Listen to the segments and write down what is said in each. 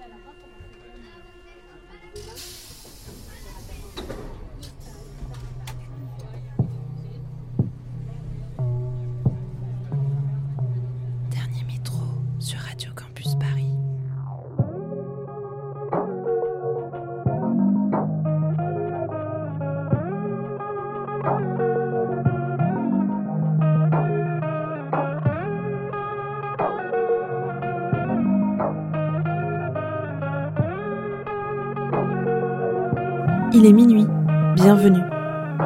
Gracias. Il est minuit, bienvenue.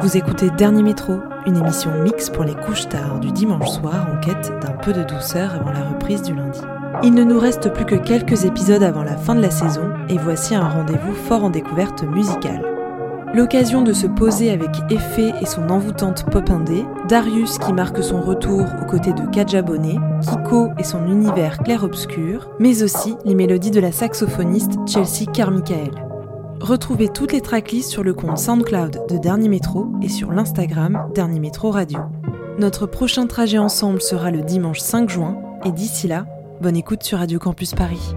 Vous écoutez Dernier Métro, une émission mix pour les couches tard du dimanche soir en quête d'un peu de douceur avant la reprise du lundi. Il ne nous reste plus que quelques épisodes avant la fin de la saison et voici un rendez-vous fort en découverte musicale. L'occasion de se poser avec Effet et son envoûtante pop indé, Darius qui marque son retour aux côtés de Kajabone, Kiko et son univers clair-obscur, mais aussi les mélodies de la saxophoniste Chelsea Carmichael. Retrouvez toutes les tracklists sur le compte SoundCloud de Dernier Métro et sur l'Instagram Dernier Métro Radio. Notre prochain trajet ensemble sera le dimanche 5 juin et d'ici là, bonne écoute sur Radio Campus Paris.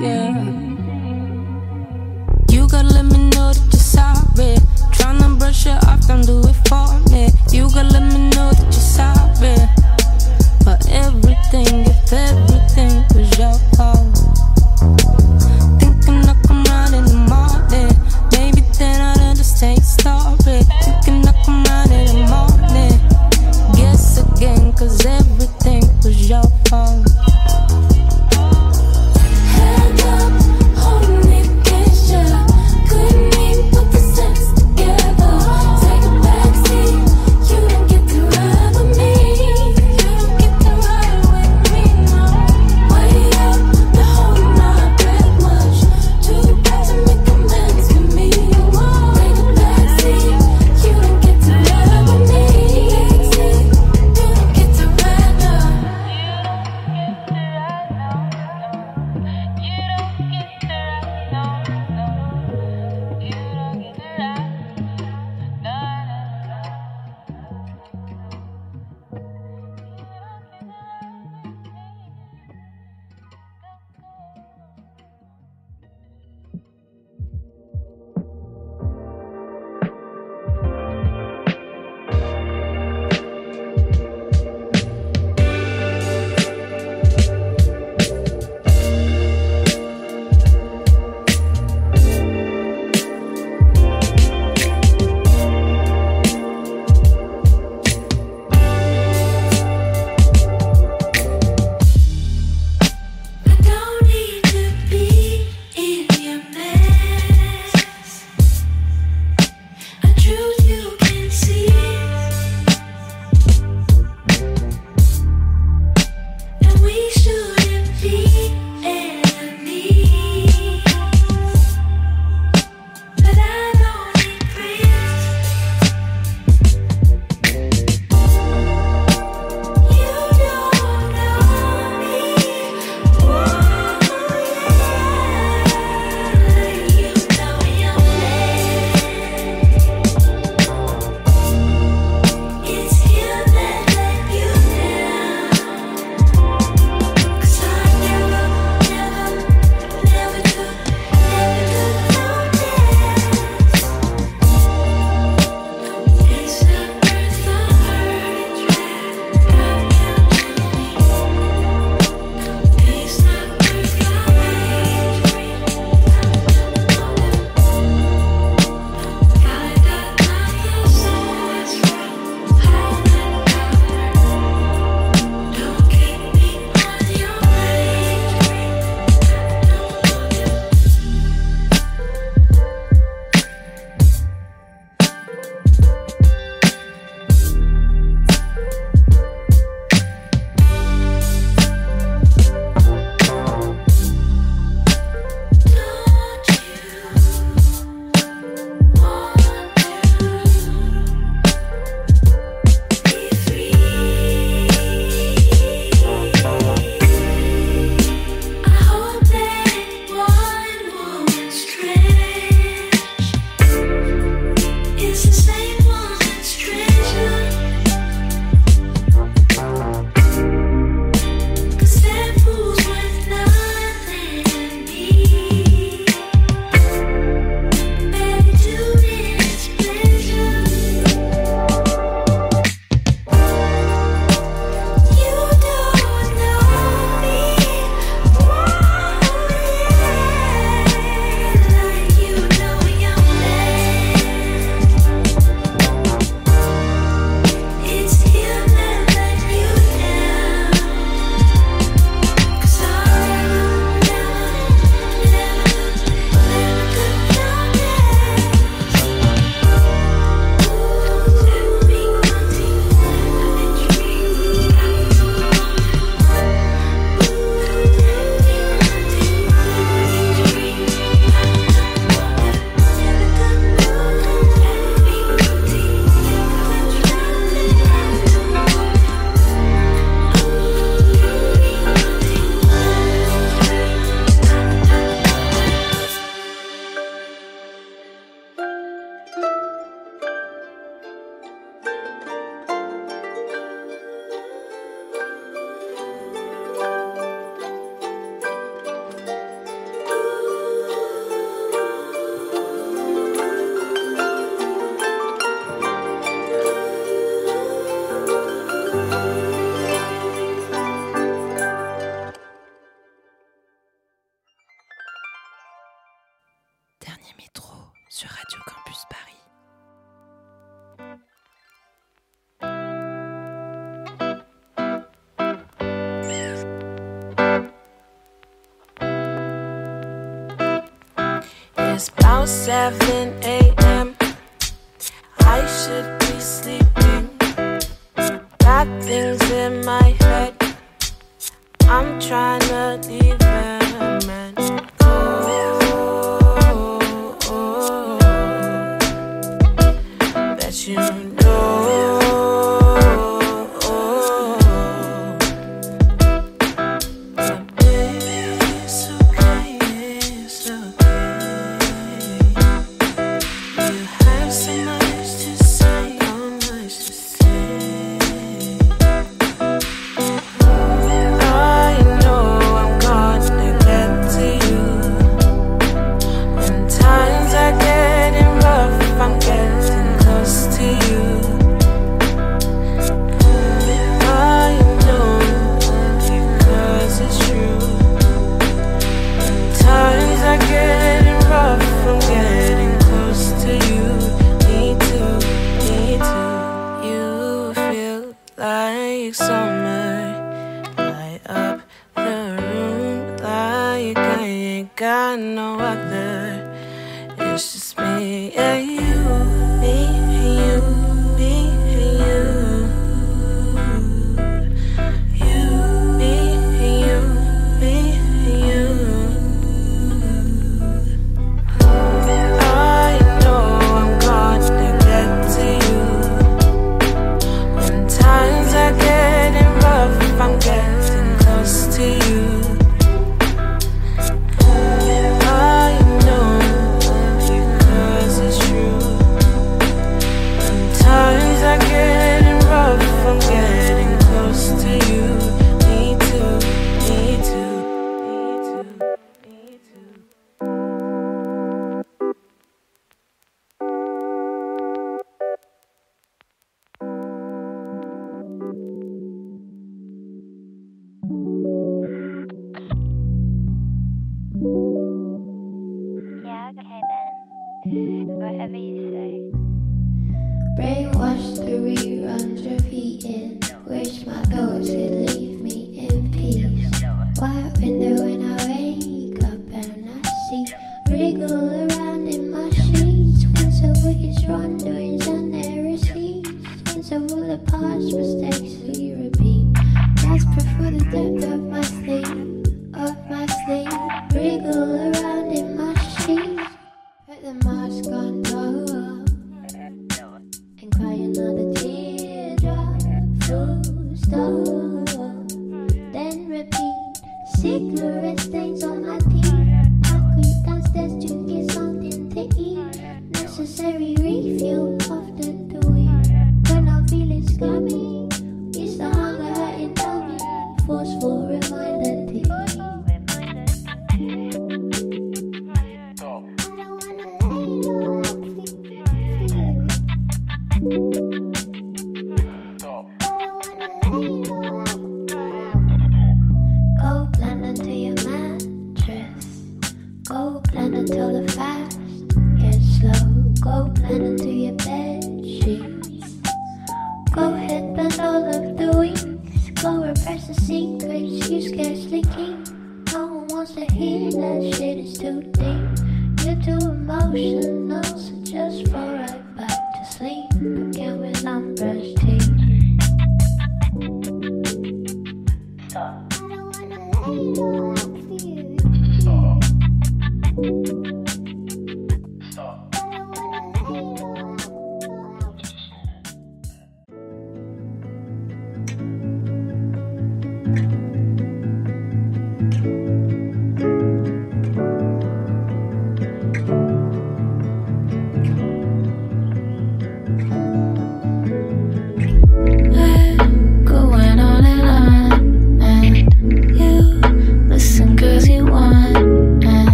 yeah. You gotta let me know that you're sorry. Tryna brush it off, don't do it for me. You gotta let me know that you're sorry for everything, if everything. It's about 7 a.m.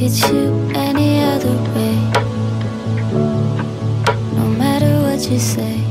Get you any other way. No matter what you say.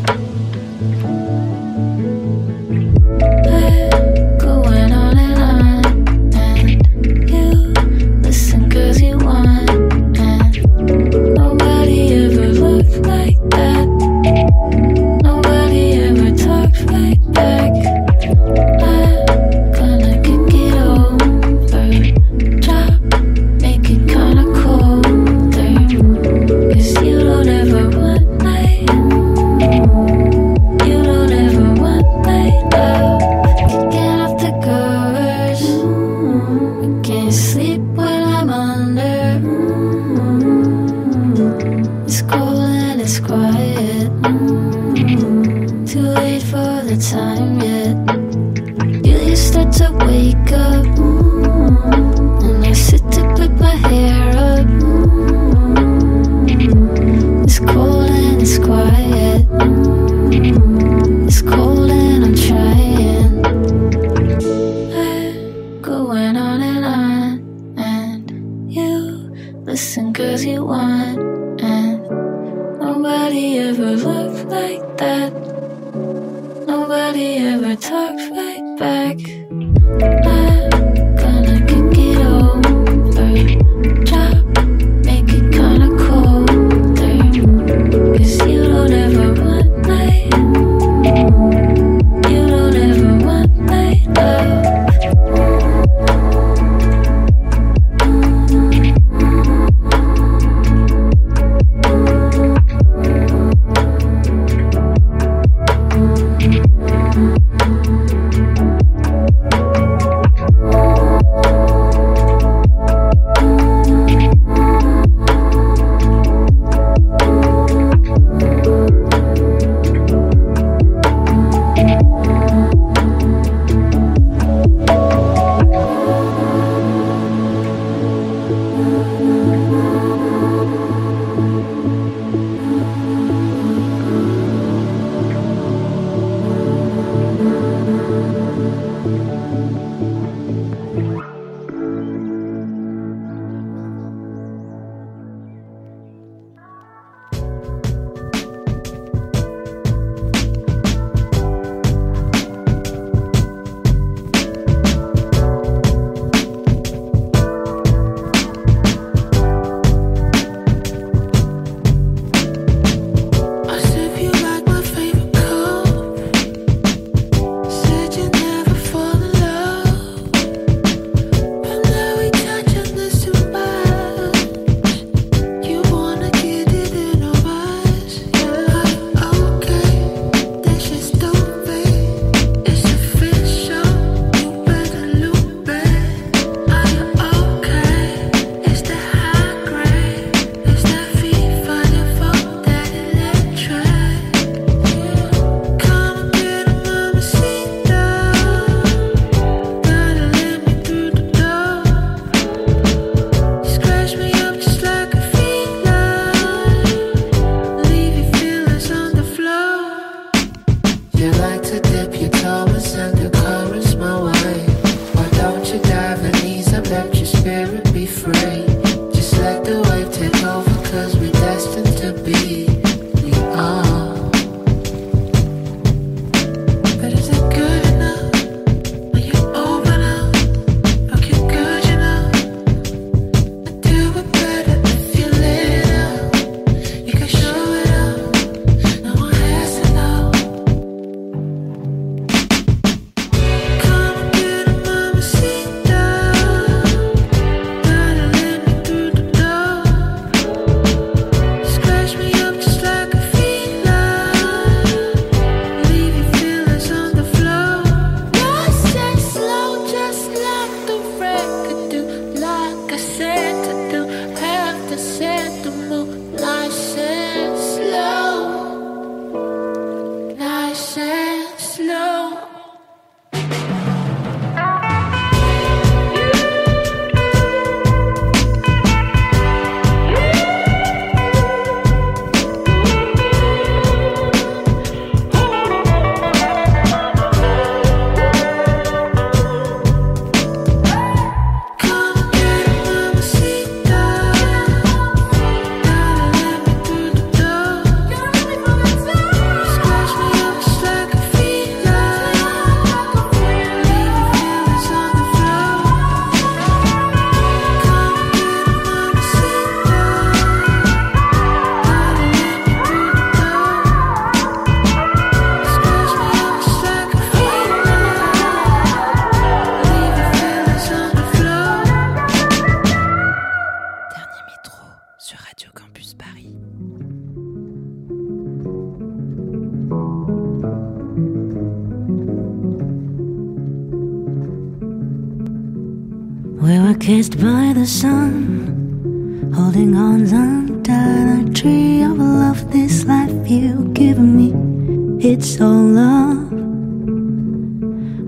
it's all love.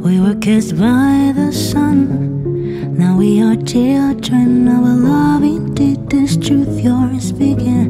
We were kissed by the sun. Now we are children of a loving. Did this truth yours begin?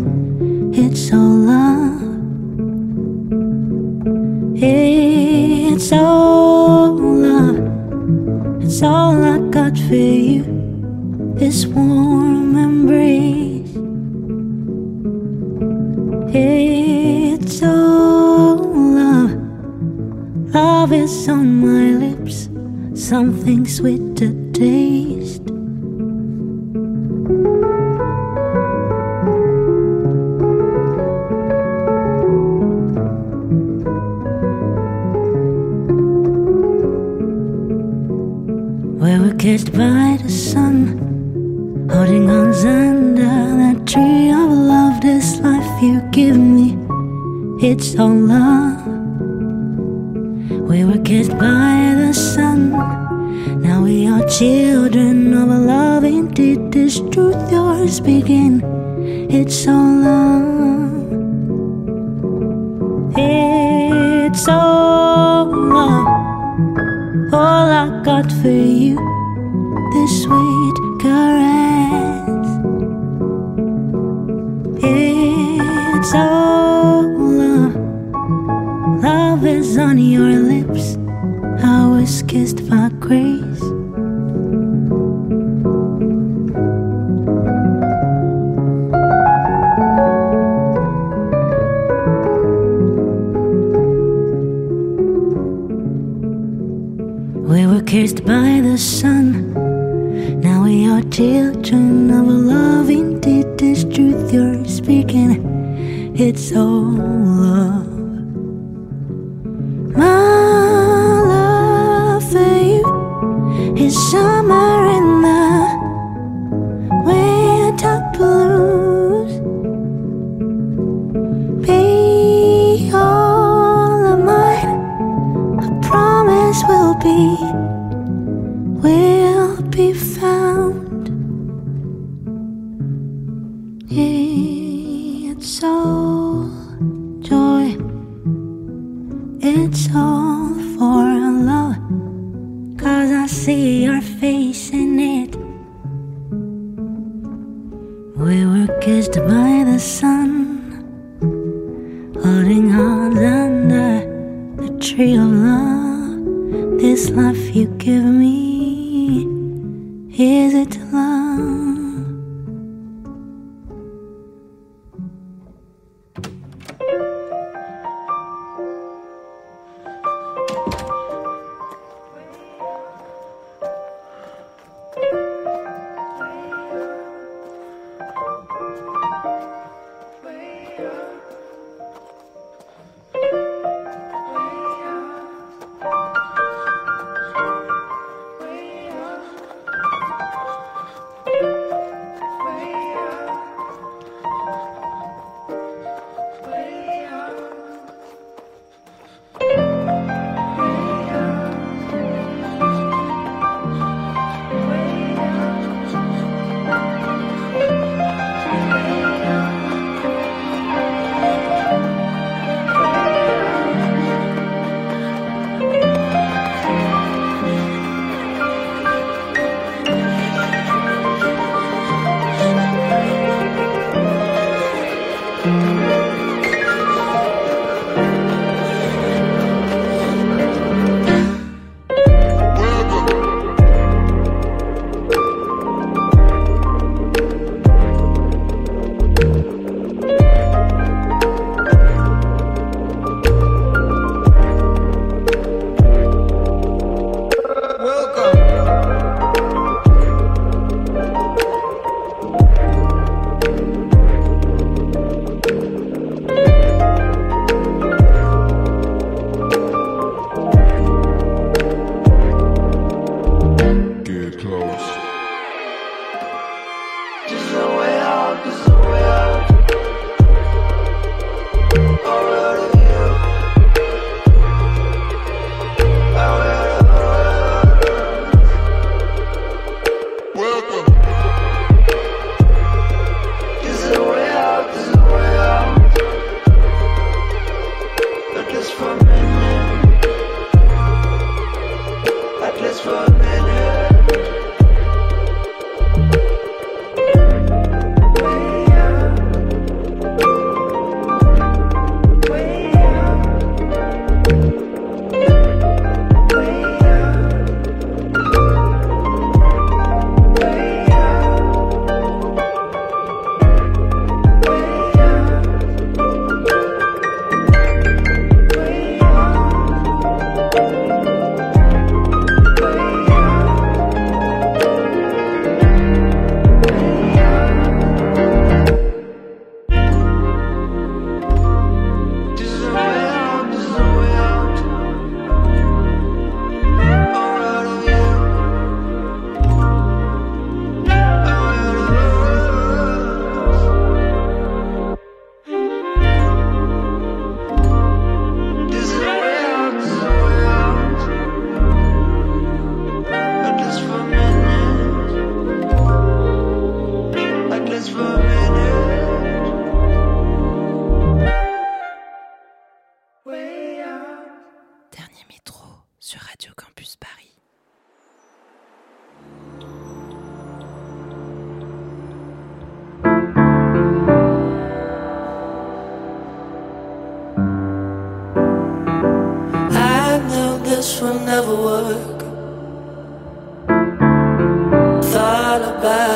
all all I got for you. This sweet caress, it's all love. Love is on your lips. I was kissed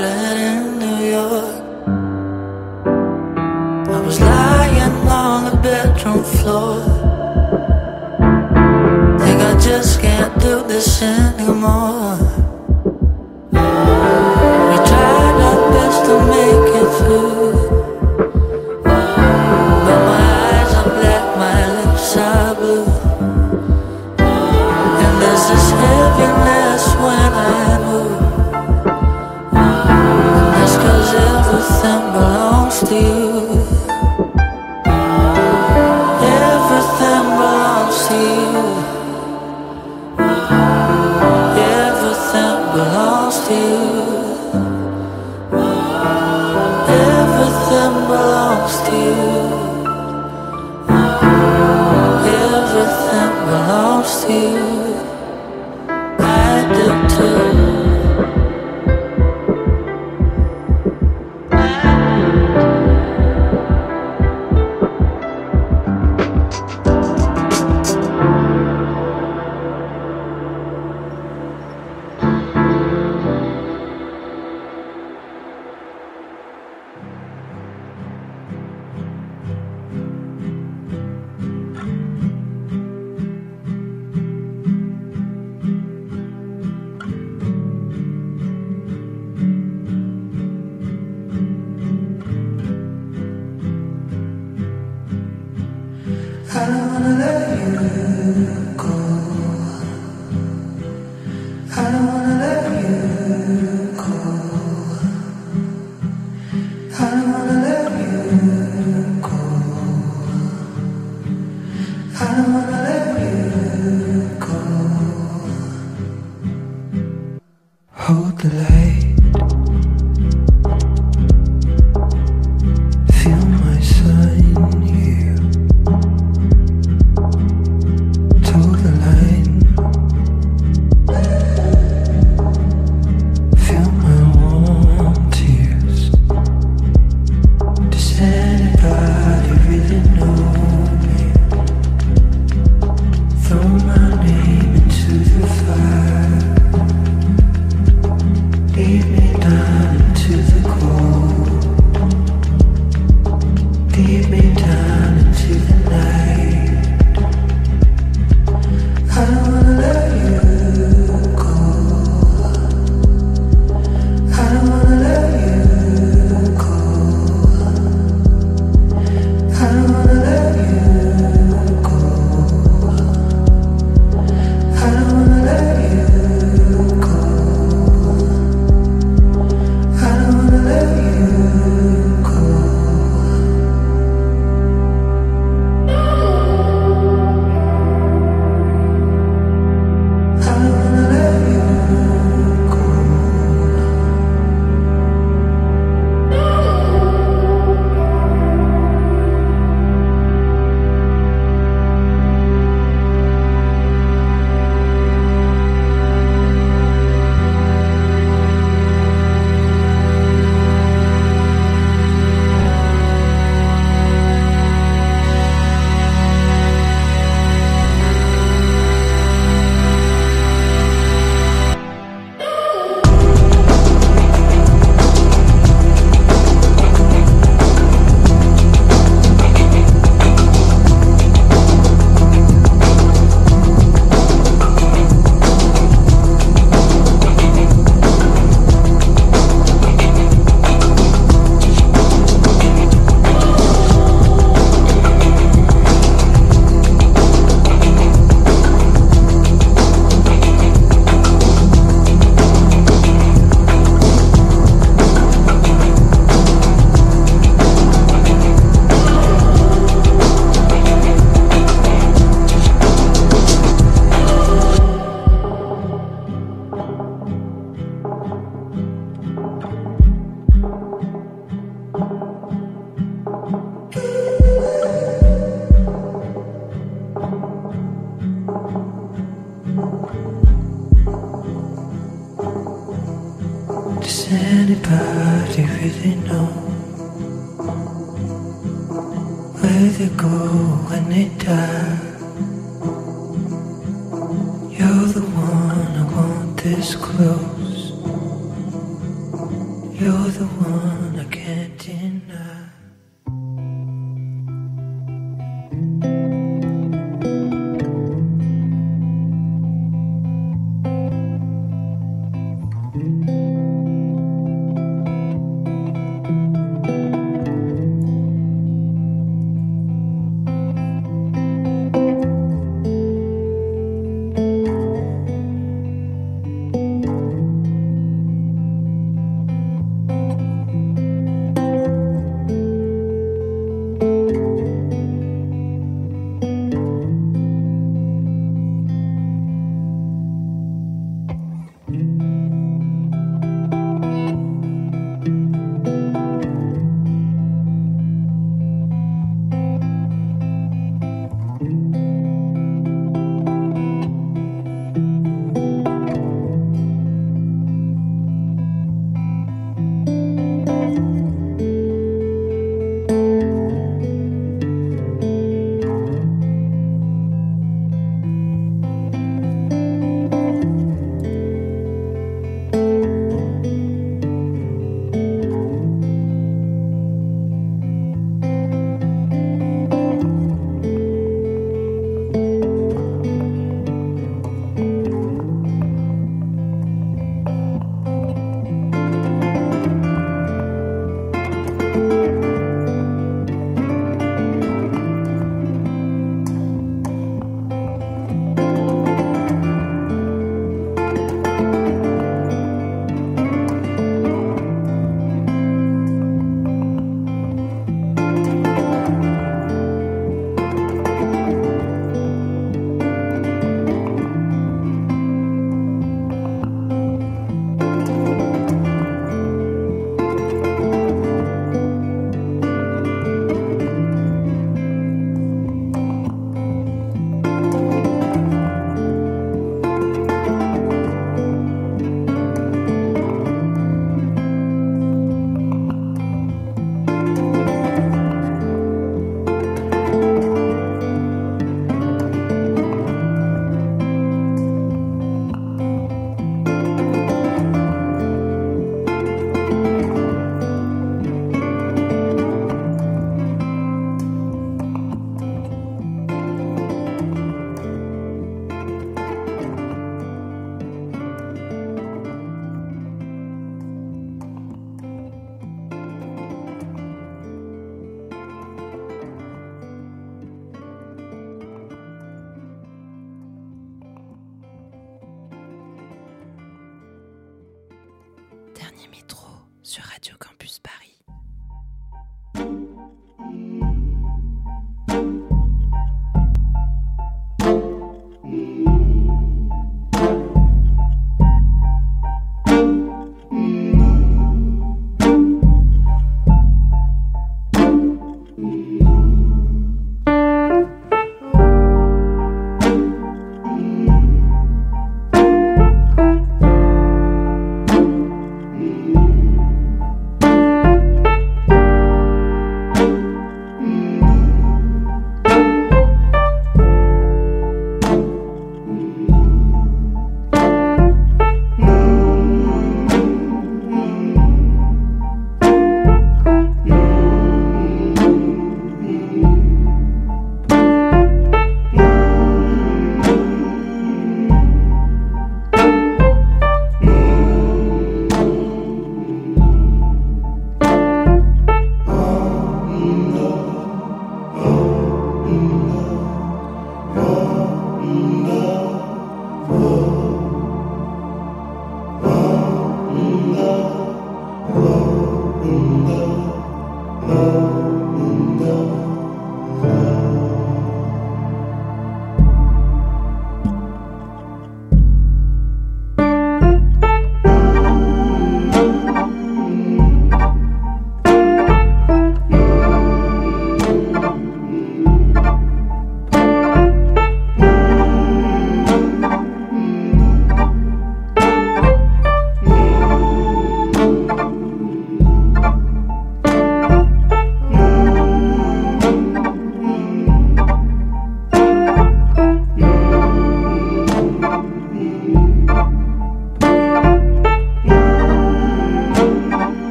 London New York. I was lying on the bedroom floor. Think I just can't do this anymore. la la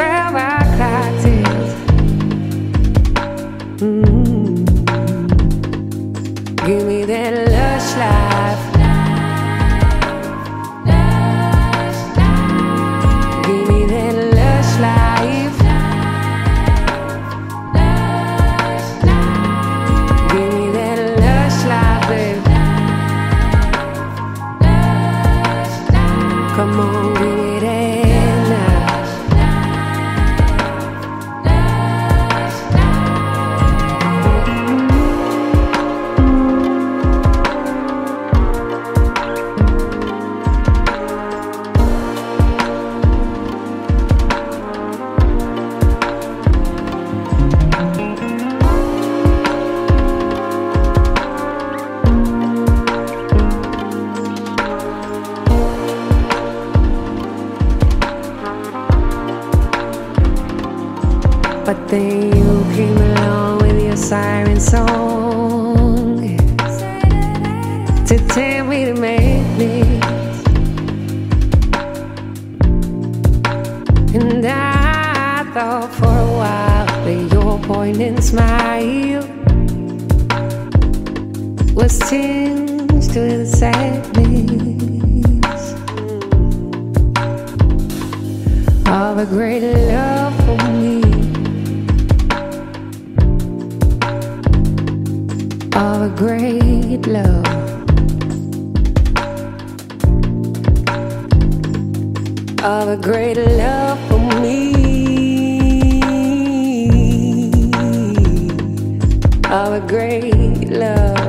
I mm. Give me that. a great love.